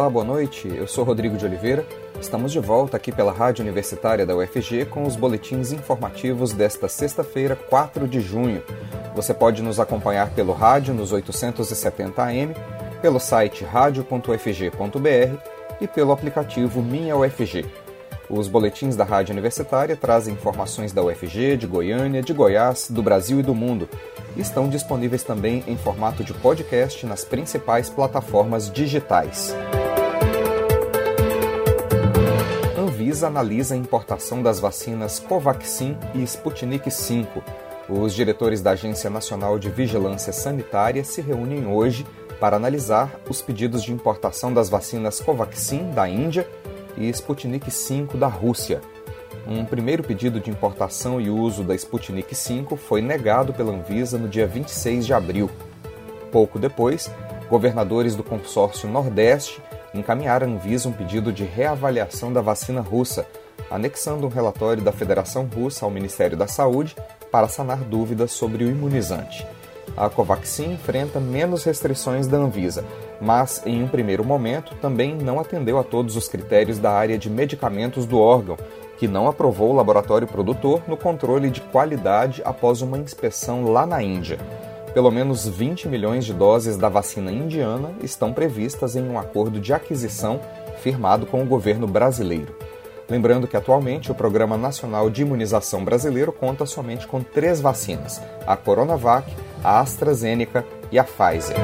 Olá, boa noite. Eu sou Rodrigo de Oliveira. Estamos de volta aqui pela Rádio Universitária da UFG com os boletins informativos desta sexta-feira, 4 de junho. Você pode nos acompanhar pelo rádio nos 870 AM, pelo site radio.ufg.br e pelo aplicativo Minha UFG. Os boletins da Rádio Universitária trazem informações da UFG, de Goiânia, de Goiás, do Brasil e do mundo. Estão disponíveis também em formato de podcast nas principais plataformas digitais. Anvisa analisa a importação das vacinas Covaxin e Sputnik V. Os diretores da Agência Nacional de Vigilância Sanitária se reúnem hoje para analisar os pedidos de importação das vacinas Covaxin da Índia e Sputnik V da Rússia. Um primeiro pedido de importação e uso da Sputnik V foi negado pela Anvisa no dia 26 de abril. Pouco depois, governadores do consórcio Nordeste encaminharam à Anvisa um pedido de reavaliação da vacina russa, anexando um relatório da Federação Russa ao Ministério da Saúde para sanar dúvidas sobre o imunizante. A Covaxin enfrenta menos restrições da Anvisa, mas, em um primeiro momento, também não atendeu a todos os critérios da área de medicamentos do órgão, que não aprovou o laboratório produtor no controle de qualidade após uma inspeção lá na Índia. Pelo menos 20 milhões de doses da vacina indiana estão previstas em um acordo de aquisição firmado com o governo brasileiro. Lembrando que atualmente o Programa Nacional de Imunização Brasileiro conta somente com três vacinas: a Coronavac, a AstraZeneca e a Pfizer.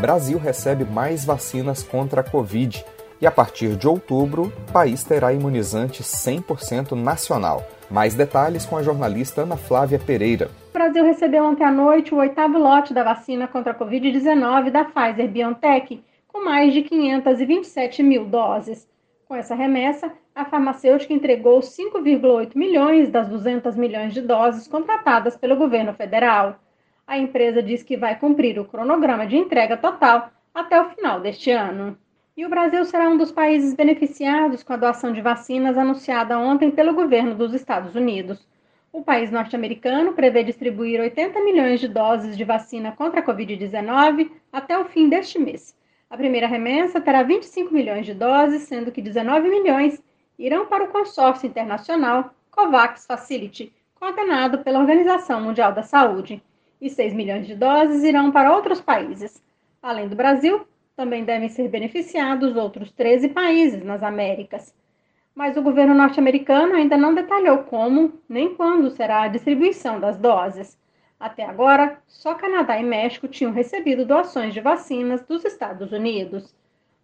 Brasil recebe mais vacinas contra a Covid e a partir de outubro, o país terá imunizante 100% nacional. Mais detalhes com a jornalista Ana Flávia Pereira. O Brasil recebeu ontem à noite o oitavo lote da vacina contra a Covid-19 da Pfizer BioNTech, com mais de 527 mil doses. Com essa remessa, a farmacêutica entregou 5,8 milhões das 200 milhões de doses contratadas pelo governo federal a empresa diz que vai cumprir o cronograma de entrega total até o final deste ano. E o Brasil será um dos países beneficiados com a doação de vacinas anunciada ontem pelo governo dos Estados Unidos. O país norte-americano prevê distribuir 80 milhões de doses de vacina contra a Covid-19 até o fim deste mês. A primeira remessa terá 25 milhões de doses, sendo que 19 milhões irão para o consórcio internacional COVAX Facility, coordenado pela Organização Mundial da Saúde e 6 milhões de doses irão para outros países. Além do Brasil, também devem ser beneficiados outros 13 países nas Américas. Mas o governo norte-americano ainda não detalhou como nem quando será a distribuição das doses. Até agora, só Canadá e México tinham recebido doações de vacinas dos Estados Unidos.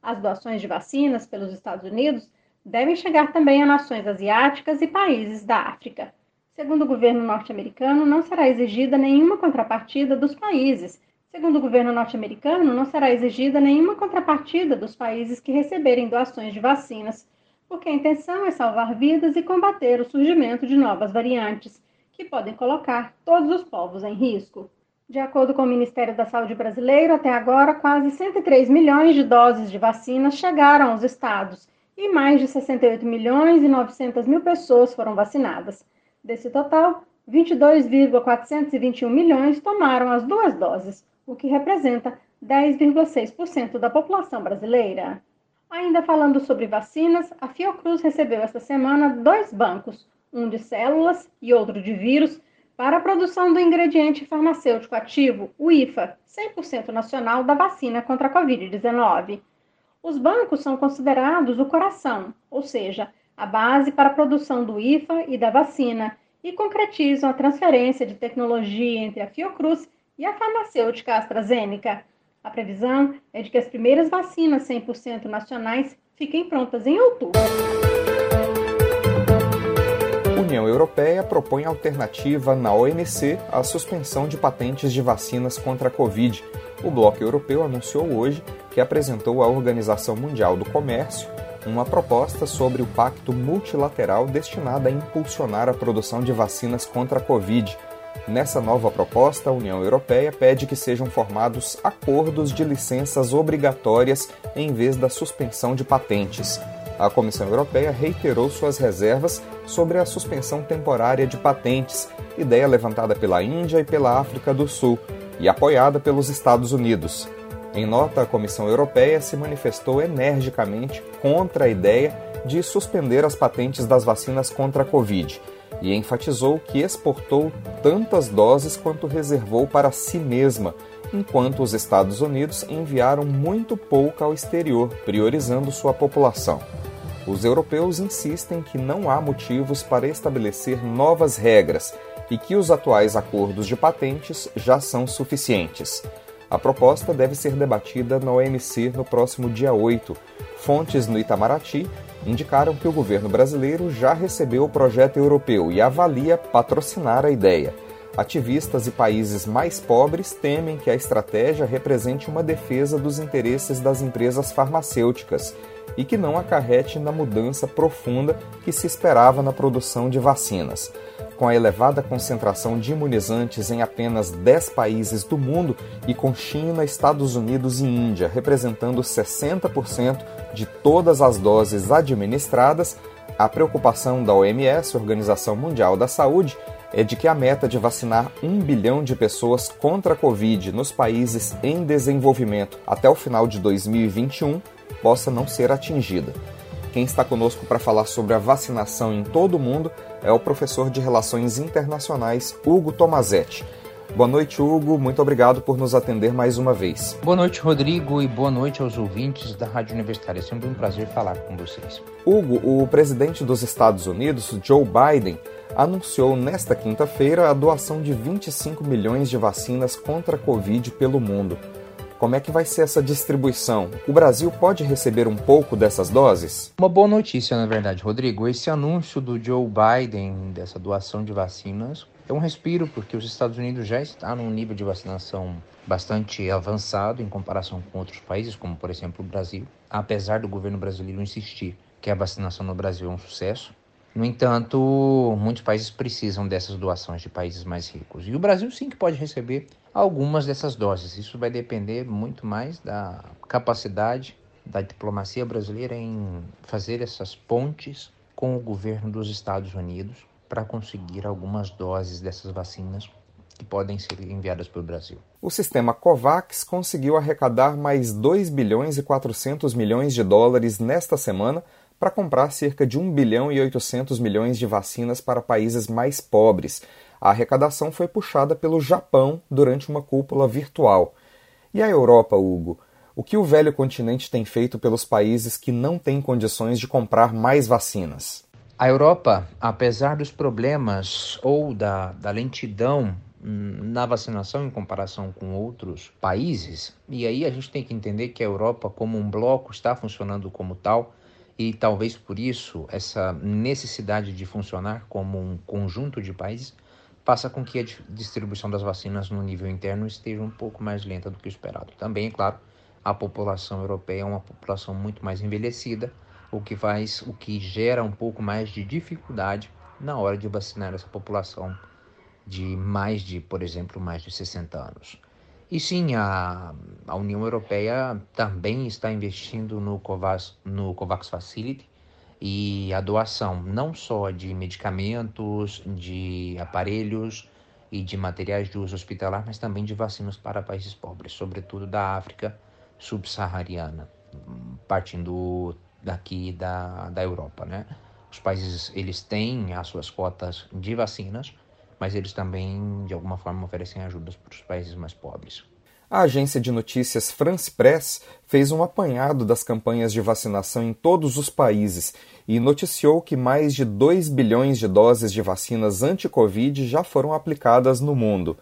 As doações de vacinas pelos Estados Unidos devem chegar também a nações asiáticas e países da África. Segundo o governo norte-americano, não será exigida nenhuma contrapartida dos países. Segundo o governo norte-americano, não será exigida nenhuma contrapartida dos países que receberem doações de vacinas, porque a intenção é salvar vidas e combater o surgimento de novas variantes, que podem colocar todos os povos em risco. De acordo com o Ministério da Saúde brasileiro, até agora, quase 103 milhões de doses de vacinas chegaram aos estados e mais de 68 milhões e 900 mil pessoas foram vacinadas. Desse total, 22,421 milhões tomaram as duas doses, o que representa 10,6% da população brasileira. Ainda falando sobre vacinas, a Fiocruz recebeu esta semana dois bancos, um de células e outro de vírus, para a produção do ingrediente farmacêutico ativo, o IFA, 100% nacional da vacina contra a Covid-19. Os bancos são considerados o coração, ou seja, a base para a produção do IFA e da vacina, e concretizam a transferência de tecnologia entre a Fiocruz e a farmacêutica AstraZeneca. A previsão é de que as primeiras vacinas 100% nacionais fiquem prontas em outubro. União Europeia propõe alternativa na OMC à suspensão de patentes de vacinas contra a Covid. O Bloco Europeu anunciou hoje que apresentou à Organização Mundial do Comércio uma proposta sobre o pacto multilateral destinado a impulsionar a produção de vacinas contra a Covid. Nessa nova proposta, a União Europeia pede que sejam formados acordos de licenças obrigatórias em vez da suspensão de patentes. A Comissão Europeia reiterou suas reservas sobre a suspensão temporária de patentes, ideia levantada pela Índia e pela África do Sul e apoiada pelos Estados Unidos. Em nota, a Comissão Europeia se manifestou energicamente contra a ideia de suspender as patentes das vacinas contra a Covid e enfatizou que exportou tantas doses quanto reservou para si mesma, enquanto os Estados Unidos enviaram muito pouco ao exterior, priorizando sua população. Os europeus insistem que não há motivos para estabelecer novas regras e que os atuais acordos de patentes já são suficientes. A proposta deve ser debatida na OMC no próximo dia 8. Fontes no Itamaraty indicaram que o governo brasileiro já recebeu o projeto europeu e avalia patrocinar a ideia. Ativistas e países mais pobres temem que a estratégia represente uma defesa dos interesses das empresas farmacêuticas e que não acarrete na mudança profunda que se esperava na produção de vacinas. Com a elevada concentração de imunizantes em apenas 10 países do mundo e com China, Estados Unidos e Índia representando 60% de todas as doses administradas, a preocupação da OMS, Organização Mundial da Saúde, é de que a meta de vacinar um bilhão de pessoas contra a Covid nos países em desenvolvimento até o final de 2021 possa não ser atingida. Quem está conosco para falar sobre a vacinação em todo o mundo é o professor de Relações Internacionais Hugo Tomazetti. Boa noite, Hugo. Muito obrigado por nos atender mais uma vez. Boa noite, Rodrigo, e boa noite aos ouvintes da Rádio Universitária. É sempre um prazer falar com vocês. Hugo, o presidente dos Estados Unidos, Joe Biden, anunciou nesta quinta-feira a doação de 25 milhões de vacinas contra a Covid pelo mundo. Como é que vai ser essa distribuição? O Brasil pode receber um pouco dessas doses? Uma boa notícia, na verdade, Rodrigo. Esse anúncio do Joe Biden dessa doação de vacinas é um respiro, porque os Estados Unidos já estão num nível de vacinação bastante avançado em comparação com outros países, como por exemplo o Brasil, apesar do governo brasileiro insistir que a vacinação no Brasil é um sucesso. No entanto, muitos países precisam dessas doações de países mais ricos. E o Brasil sim que pode receber algumas dessas doses. Isso vai depender muito mais da capacidade da diplomacia brasileira em fazer essas pontes com o governo dos Estados Unidos para conseguir algumas doses dessas vacinas que podem ser enviadas para o Brasil. O sistema COVAX conseguiu arrecadar mais 2 bilhões e 400 milhões de dólares nesta semana para comprar cerca de 1 bilhão e 800 milhões de vacinas para países mais pobres. A arrecadação foi puxada pelo Japão durante uma cúpula virtual. E a Europa, Hugo? O que o velho continente tem feito pelos países que não têm condições de comprar mais vacinas? A Europa, apesar dos problemas ou da, da lentidão hum, na vacinação em comparação com outros países, e aí a gente tem que entender que a Europa, como um bloco, está funcionando como tal, e talvez por isso essa necessidade de funcionar como um conjunto de países faça com que a distribuição das vacinas no nível interno esteja um pouco mais lenta do que o esperado. Também, é claro, a população europeia é uma população muito mais envelhecida, o que faz, o que gera um pouco mais de dificuldade na hora de vacinar essa população de mais de, por exemplo, mais de 60 anos. E sim, a, a União Europeia também está investindo no COVAX, no COVAX Facility e a doação não só de medicamentos, de aparelhos e de materiais de uso hospitalar, mas também de vacinas para países pobres, sobretudo da África subsaariana, partindo daqui da, da Europa, né? Os países, eles têm as suas cotas de vacinas, mas eles também, de alguma forma, oferecem ajudas para os países mais pobres. A agência de notícias France Press fez um apanhado das campanhas de vacinação em todos os países e noticiou que mais de 2 bilhões de doses de vacinas anti-Covid já foram aplicadas no mundo.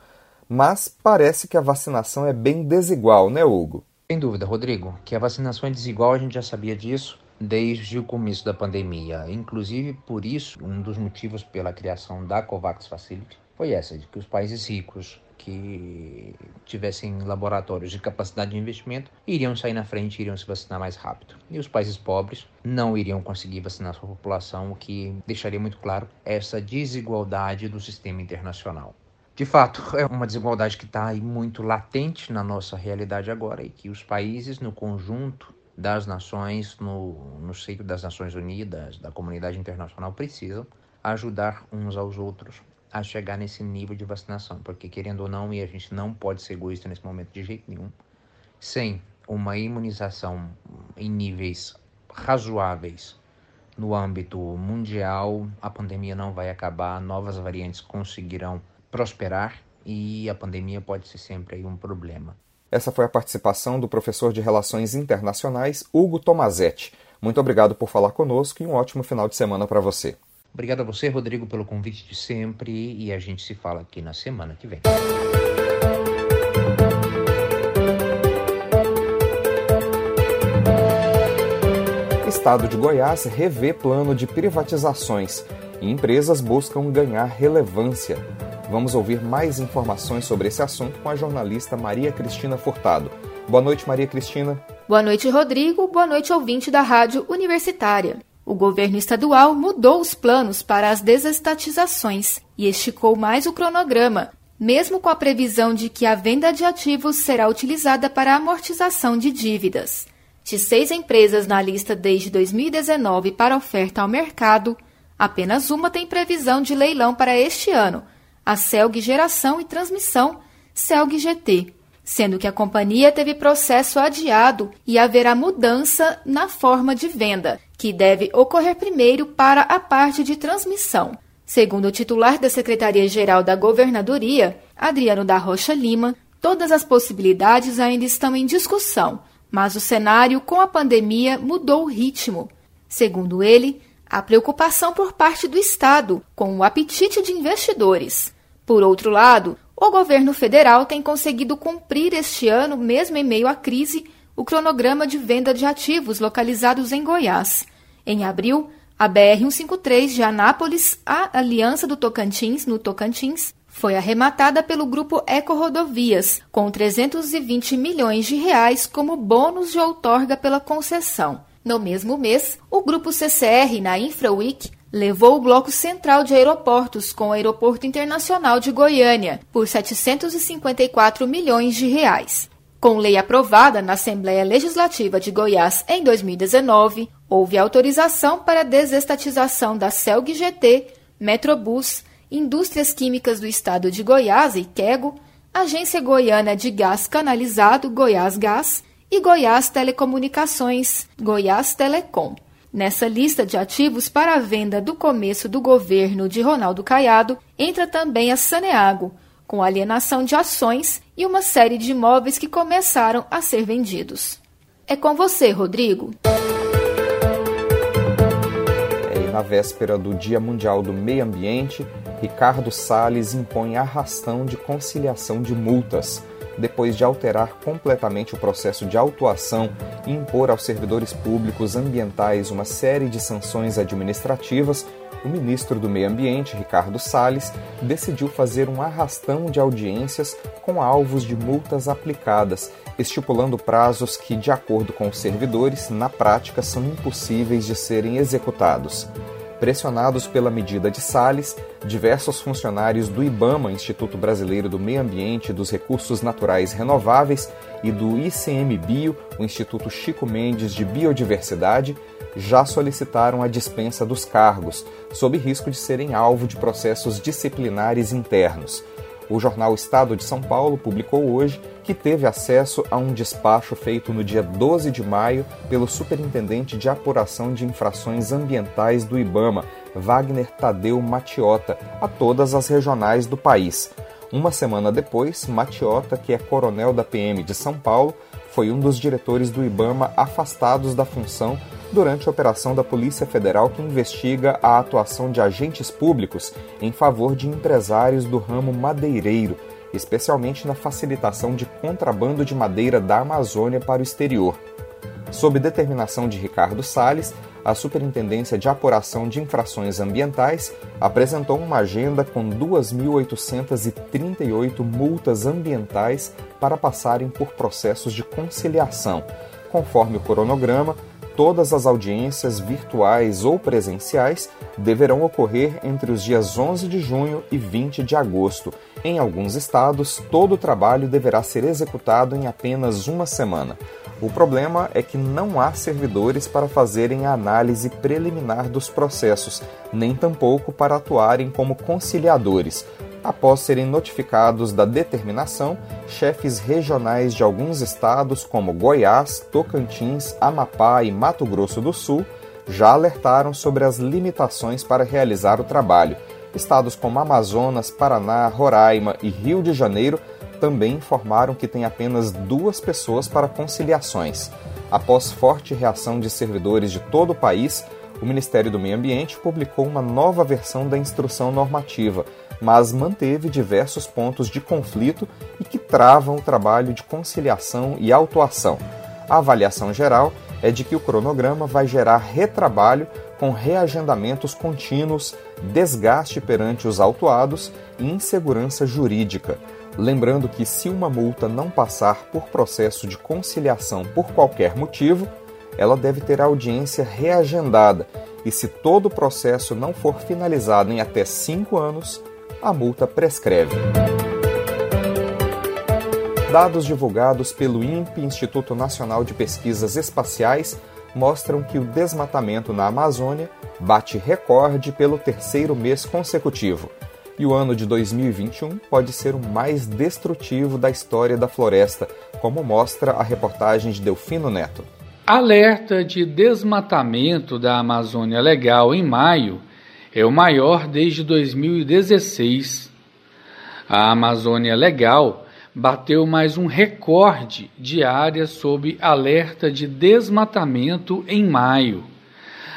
Mas parece que a vacinação é bem desigual, né, Hugo? Sem dúvida, Rodrigo, que a vacinação é desigual, a gente já sabia disso desde o começo da pandemia. Inclusive, por isso, um dos motivos pela criação da COVAX Facility foi essa, de que os países ricos que tivessem laboratórios de capacidade de investimento iriam sair na frente, iriam se vacinar mais rápido. E os países pobres não iriam conseguir vacinar sua população, o que deixaria muito claro essa desigualdade do sistema internacional. De fato, é uma desigualdade que está muito latente na nossa realidade agora e que os países, no conjunto das nações, no, no seio das Nações Unidas, da comunidade internacional, precisam ajudar uns aos outros a chegar nesse nível de vacinação, porque querendo ou não, e a gente não pode ser egoísta nesse momento de jeito nenhum, sem uma imunização em níveis razoáveis no âmbito mundial, a pandemia não vai acabar, novas variantes conseguirão prosperar e a pandemia pode ser sempre um problema. Essa foi a participação do professor de Relações Internacionais, Hugo Tomazetti. Muito obrigado por falar conosco e um ótimo final de semana para você. Obrigado a você, Rodrigo, pelo convite de sempre e a gente se fala aqui na semana que vem. Estado de Goiás revê plano de privatizações e empresas buscam ganhar relevância. Vamos ouvir mais informações sobre esse assunto com a jornalista Maria Cristina Furtado. Boa noite, Maria Cristina. Boa noite, Rodrigo. Boa noite, ouvinte da Rádio Universitária. O governo estadual mudou os planos para as desestatizações e esticou mais o cronograma, mesmo com a previsão de que a venda de ativos será utilizada para amortização de dívidas. De seis empresas na lista desde 2019 para oferta ao mercado, apenas uma tem previsão de leilão para este ano, a Celg Geração e Transmissão, Celg GT, sendo que a companhia teve processo adiado e haverá mudança na forma de venda, que deve ocorrer primeiro para a parte de transmissão. Segundo o titular da Secretaria-Geral da Governadoria, Adriano da Rocha Lima, todas as possibilidades ainda estão em discussão, mas o cenário com a pandemia mudou o ritmo. Segundo ele, a preocupação por parte do Estado com o apetite de investidores. Por outro lado, o governo federal tem conseguido cumprir este ano, mesmo em meio à crise, o cronograma de venda de ativos localizados em Goiás. Em abril, a BR-153 de Anápolis, a Aliança do Tocantins, no Tocantins, foi arrematada pelo grupo Eco Rodovias, com 320 milhões de reais como bônus de outorga pela concessão. No mesmo mês, o grupo CCR na InfraWeek levou o bloco central de aeroportos com o Aeroporto Internacional de Goiânia por 754 milhões de reais. Com lei aprovada na Assembleia Legislativa de Goiás em 2019, houve autorização para a desestatização da CELG GT, Metrobus, Indústrias Químicas do Estado de Goiás, IQEGO, Agência Goiana de Gás Canalizado, Goiás Gás, e Goiás Telecomunicações, Goiás Telecom. Nessa lista de ativos para a venda do começo do governo de Ronaldo Caiado entra também a Saneago, com alienação de ações e uma série de imóveis que começaram a ser vendidos. É com você, Rodrigo. na véspera do Dia Mundial do Meio Ambiente, Ricardo Salles impõe arrastão de conciliação de multas, depois de alterar completamente o processo de autuação e impor aos servidores públicos ambientais uma série de sanções administrativas. O ministro do Meio Ambiente, Ricardo Salles, decidiu fazer um arrastão de audiências com alvos de multas aplicadas, estipulando prazos que, de acordo com os servidores, na prática são impossíveis de serem executados. Pressionados pela medida de Salles, diversos funcionários do IBAMA, Instituto Brasileiro do Meio Ambiente e dos Recursos Naturais Renováveis, e do ICMBio, o Instituto Chico Mendes de Biodiversidade, já solicitaram a dispensa dos cargos, sob risco de serem alvo de processos disciplinares internos. O jornal Estado de São Paulo publicou hoje que teve acesso a um despacho feito no dia 12 de maio pelo Superintendente de Apuração de Infrações Ambientais do IBAMA, Wagner Tadeu Matiota, a todas as regionais do país. Uma semana depois, Matiota, que é coronel da PM de São Paulo, foi um dos diretores do IBAMA afastados da função durante a operação da Polícia Federal que investiga a atuação de agentes públicos em favor de empresários do ramo madeireiro, especialmente na facilitação de contrabando de madeira da Amazônia para o exterior. Sob determinação de Ricardo Salles, a Superintendência de Apuração de Infrações Ambientais apresentou uma agenda com 2.838 multas ambientais para passarem por processos de conciliação. Conforme o cronograma, todas as audiências virtuais ou presenciais deverão ocorrer entre os dias 11 de junho e 20 de agosto. Em alguns estados, todo o trabalho deverá ser executado em apenas uma semana. O problema é que não há servidores para fazerem a análise preliminar dos processos, nem tampouco para atuarem como conciliadores. Após serem notificados da determinação, chefes regionais de alguns estados, como Goiás, Tocantins, Amapá e Mato Grosso do Sul, já alertaram sobre as limitações para realizar o trabalho. Estados como Amazonas, Paraná, Roraima e Rio de Janeiro também informaram que tem apenas duas pessoas para conciliações. Após forte reação de servidores de todo o país, o Ministério do Meio Ambiente publicou uma nova versão da instrução normativa, mas manteve diversos pontos de conflito e que travam o trabalho de conciliação e autuação. A avaliação geral é de que o cronograma vai gerar retrabalho com reagendamentos contínuos, desgaste perante os autuados e insegurança jurídica. Lembrando que, se uma multa não passar por processo de conciliação por qualquer motivo, ela deve ter audiência reagendada e, se todo o processo não for finalizado em até cinco anos, a multa prescreve. Dados divulgados pelo INPE, Instituto Nacional de Pesquisas Espaciais, mostram que o desmatamento na Amazônia bate recorde pelo terceiro mês consecutivo. E o ano de 2021 pode ser o mais destrutivo da história da floresta, como mostra a reportagem de Delfino Neto. Alerta de desmatamento da Amazônia Legal em maio é o maior desde 2016. A Amazônia Legal bateu mais um recorde de área sob alerta de desmatamento em maio.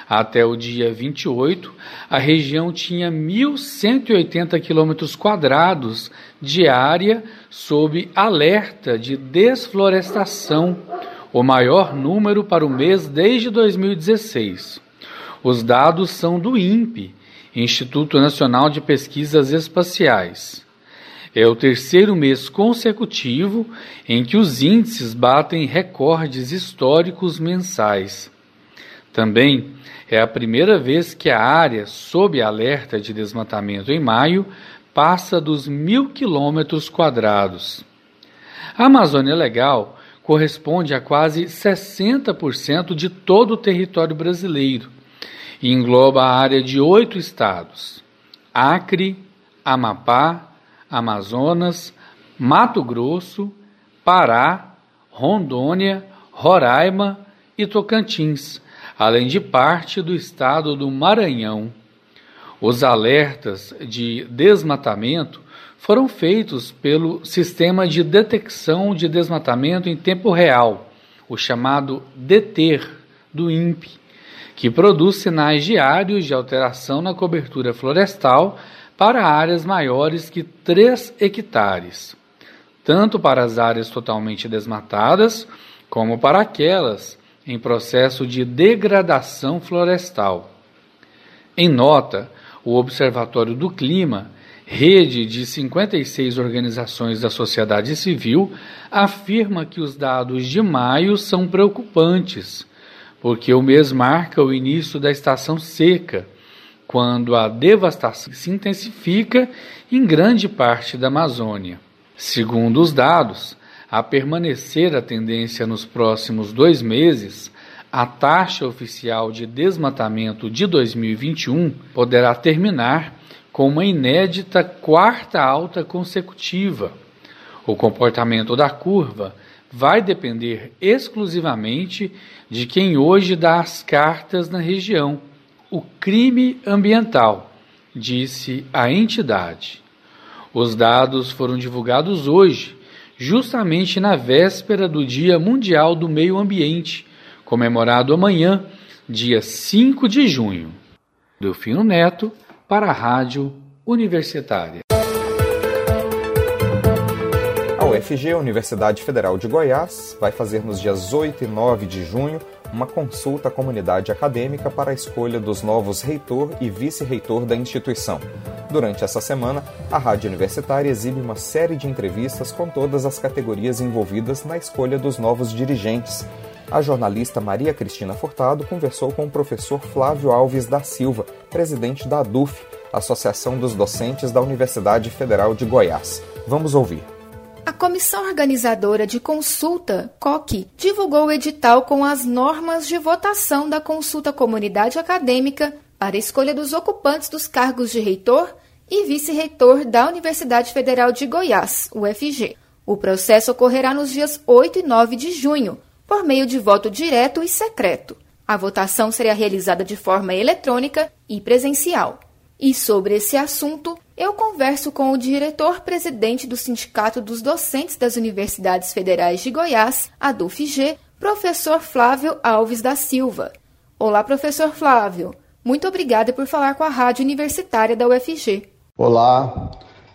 Até o dia 28, a região tinha 1.180 quilômetros quadrados de área sob alerta de desflorestação o maior número para o mês desde 2016. Os dados são do INPE, Instituto Nacional de Pesquisas Espaciais. É o terceiro mês consecutivo em que os índices batem recordes históricos mensais. Também é a primeira vez que a área sob alerta de desmatamento em maio passa dos mil quilômetros quadrados. A Amazônia Legal corresponde a quase 60% de todo o território brasileiro e engloba a área de oito estados: Acre, Amapá, Amazonas, Mato Grosso, Pará, Rondônia, Roraima e Tocantins, além de parte do estado do Maranhão. Os alertas de desmatamento foram feitos pelo Sistema de Detecção de Desmatamento em Tempo Real, o chamado DETER, do INPE, que produz sinais diários de alteração na cobertura florestal para áreas maiores que 3 hectares, tanto para as áreas totalmente desmatadas, como para aquelas em processo de degradação florestal. Em nota, o Observatório do Clima rede de 56 organizações da sociedade civil, afirma que os dados de maio são preocupantes, porque o mês marca o início da estação seca, quando a devastação se intensifica em grande parte da Amazônia. Segundo os dados, a permanecer a tendência nos próximos dois meses, a taxa oficial de desmatamento de 2021 poderá terminar com uma inédita quarta alta consecutiva. O comportamento da curva vai depender exclusivamente de quem hoje dá as cartas na região, o crime ambiental, disse a entidade. Os dados foram divulgados hoje, justamente na véspera do Dia Mundial do Meio Ambiente, comemorado amanhã, dia 5 de junho. Delfino Neto, para a Rádio Universitária. UFG, Universidade Federal de Goiás, vai fazer nos dias 8 e 9 de junho uma consulta à comunidade acadêmica para a escolha dos novos reitor e vice-reitor da instituição. Durante essa semana, a Rádio Universitária exibe uma série de entrevistas com todas as categorias envolvidas na escolha dos novos dirigentes. A jornalista Maria Cristina Furtado conversou com o professor Flávio Alves da Silva, presidente da ADUF, Associação dos Docentes da Universidade Federal de Goiás. Vamos ouvir. Comissão organizadora de consulta, COC, divulgou o edital com as normas de votação da consulta comunidade acadêmica para escolha dos ocupantes dos cargos de reitor e vice-reitor da Universidade Federal de Goiás, UFG. O processo ocorrerá nos dias 8 e 9 de junho, por meio de voto direto e secreto. A votação será realizada de forma eletrônica e presencial. E sobre esse assunto, eu converso com o diretor-presidente do Sindicato dos Docentes das Universidades Federais de Goiás, a DUFG, professor Flávio Alves da Silva. Olá, professor Flávio. Muito obrigada por falar com a Rádio Universitária da UFG. Olá,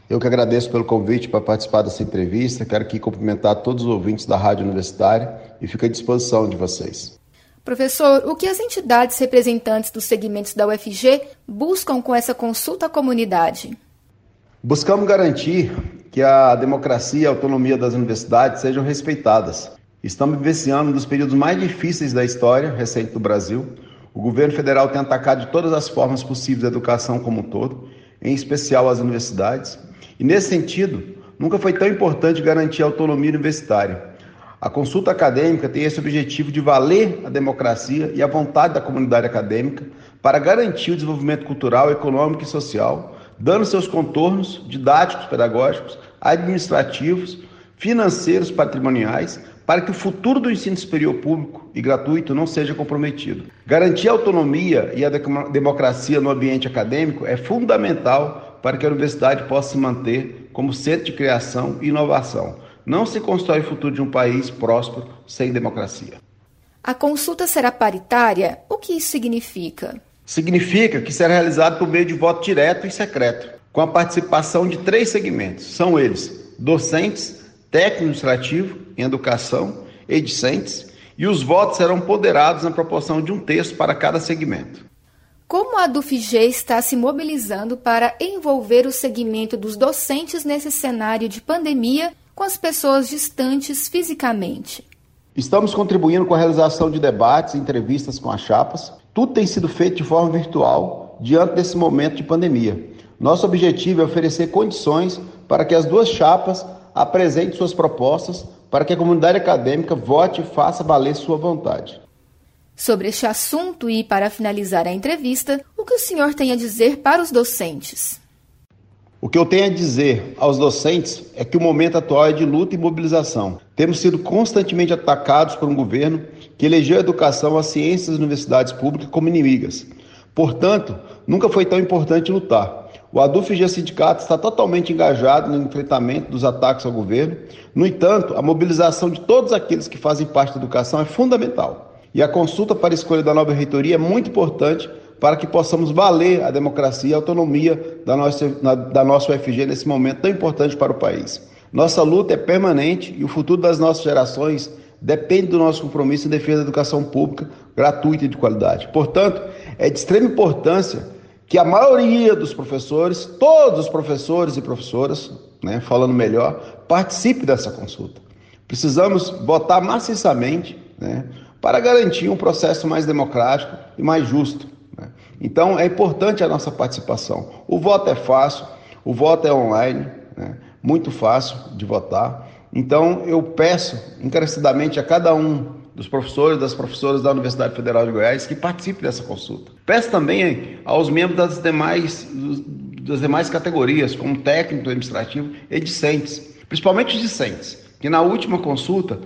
eu que agradeço pelo convite para participar dessa entrevista. Quero aqui cumprimentar todos os ouvintes da Rádio Universitária e fico à disposição de vocês. Professor, o que as entidades representantes dos segmentos da UFG buscam com essa consulta à comunidade? Buscamos garantir que a democracia e a autonomia das universidades sejam respeitadas. Estamos vivenciando um dos períodos mais difíceis da história recente do Brasil. O governo federal tem atacado de todas as formas possíveis a educação como um todo, em especial as universidades. E nesse sentido, nunca foi tão importante garantir a autonomia universitária. A consulta acadêmica tem esse objetivo de valer a democracia e a vontade da comunidade acadêmica para garantir o desenvolvimento cultural, econômico e social, dando seus contornos didáticos, pedagógicos, administrativos, financeiros, patrimoniais, para que o futuro do ensino superior público e gratuito não seja comprometido. Garantir a autonomia e a democracia no ambiente acadêmico é fundamental para que a universidade possa se manter como centro de criação e inovação. Não se constrói o futuro de um país próspero sem democracia. A consulta será paritária? O que isso significa? Significa que será realizado por meio de voto direto e secreto, com a participação de três segmentos. São eles: docentes, técnico administrativo em educação e discentes, e os votos serão ponderados na proporção de um terço para cada segmento. Como a DUFG está se mobilizando para envolver o segmento dos docentes nesse cenário de pandemia com as pessoas distantes fisicamente? Estamos contribuindo com a realização de debates e entrevistas com as chapas. Tudo tem sido feito de forma virtual diante desse momento de pandemia. Nosso objetivo é oferecer condições para que as duas chapas apresentem suas propostas para que a comunidade acadêmica vote e faça valer sua vontade. Sobre este assunto e para finalizar a entrevista, o que o senhor tem a dizer para os docentes? O que eu tenho a dizer aos docentes é que o momento atual é de luta e mobilização. Temos sido constantemente atacados por um governo que elegeu a educação, as ciências e as universidades públicas como inimigas. Portanto, nunca foi tão importante lutar. O ADUFG Sindicato está totalmente engajado no enfrentamento dos ataques ao governo. No entanto, a mobilização de todos aqueles que fazem parte da educação é fundamental. E a consulta para a escolha da nova reitoria é muito importante para que possamos valer a democracia e a autonomia da nossa, da nossa UFG nesse momento tão importante para o país. Nossa luta é permanente e o futuro das nossas gerações depende do nosso compromisso em defesa da educação pública gratuita e de qualidade. Portanto, é de extrema importância que a maioria dos professores, todos os professores e professoras, né, falando melhor, participe dessa consulta. Precisamos votar maciçamente né, para garantir um processo mais democrático e mais justo. Né? Então é importante a nossa participação. O voto é fácil, o voto é online, né, muito fácil de votar. Então eu peço encarecidamente a cada um dos professores, das professoras da Universidade Federal de Goiás que participe dessa consulta. Peço também aos membros das demais, das demais categorias, como técnico administrativo e discentes, principalmente os discentes, que na última consulta,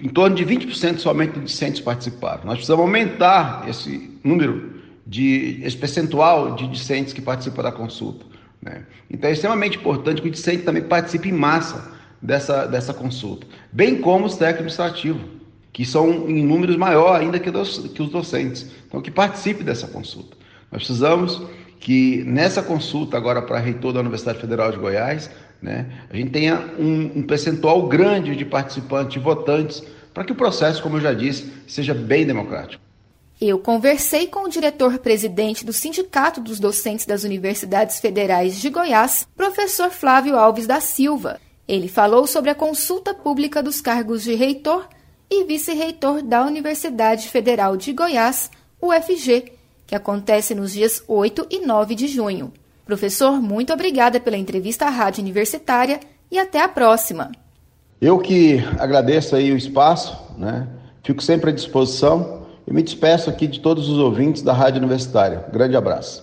em torno de 20% somente dos discentes participaram. Nós precisamos aumentar esse número, de, esse percentual de discentes que participam da consulta. Né? Então é extremamente importante que o discente também participe em massa dessa, dessa consulta, bem como os técnicos administrativos que são em números maior ainda que, dos, que os docentes. Então, que participe dessa consulta. Nós precisamos que nessa consulta agora para reitor da Universidade Federal de Goiás, né, a gente tenha um, um percentual grande de participantes, de votantes, para que o processo, como eu já disse, seja bem democrático. Eu conversei com o diretor-presidente do Sindicato dos Docentes das Universidades Federais de Goiás, professor Flávio Alves da Silva. Ele falou sobre a consulta pública dos cargos de reitor e vice-reitor da Universidade Federal de Goiás, UFG, que acontece nos dias 8 e 9 de junho. Professor, muito obrigada pela entrevista à Rádio Universitária e até a próxima. Eu que agradeço aí o espaço, né? Fico sempre à disposição e me despeço aqui de todos os ouvintes da Rádio Universitária. Grande abraço.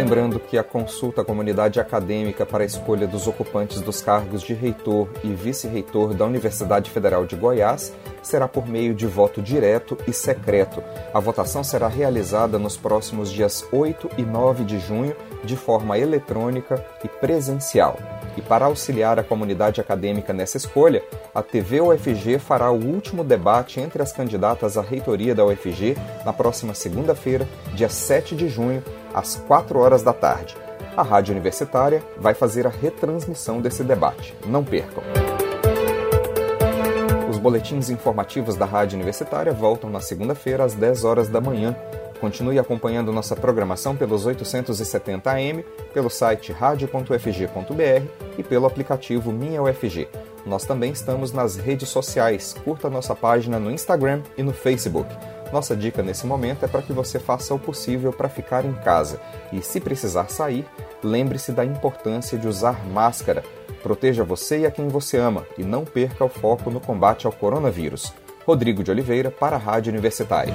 Lembrando que a consulta à comunidade acadêmica para a escolha dos ocupantes dos cargos de reitor e vice-reitor da Universidade Federal de Goiás será por meio de voto direto e secreto. A votação será realizada nos próximos dias 8 e 9 de junho de forma eletrônica e presencial. E para auxiliar a comunidade acadêmica nessa escolha, a TV UFG fará o último debate entre as candidatas à reitoria da UFG na próxima segunda-feira, dia 7 de junho, às 4 horas da tarde. A Rádio Universitária vai fazer a retransmissão desse debate. Não percam! Os boletins informativos da Rádio Universitária voltam na segunda-feira às 10 horas da manhã. Continue acompanhando nossa programação pelos 870 AM, pelo site radio.ufg.br e pelo aplicativo Minha UFG. Nós também estamos nas redes sociais. Curta nossa página no Instagram e no Facebook. Nossa dica nesse momento é para que você faça o possível para ficar em casa e, se precisar sair, lembre-se da importância de usar máscara. Proteja você e a quem você ama e não perca o foco no combate ao coronavírus. Rodrigo de Oliveira para a Rádio Universitária.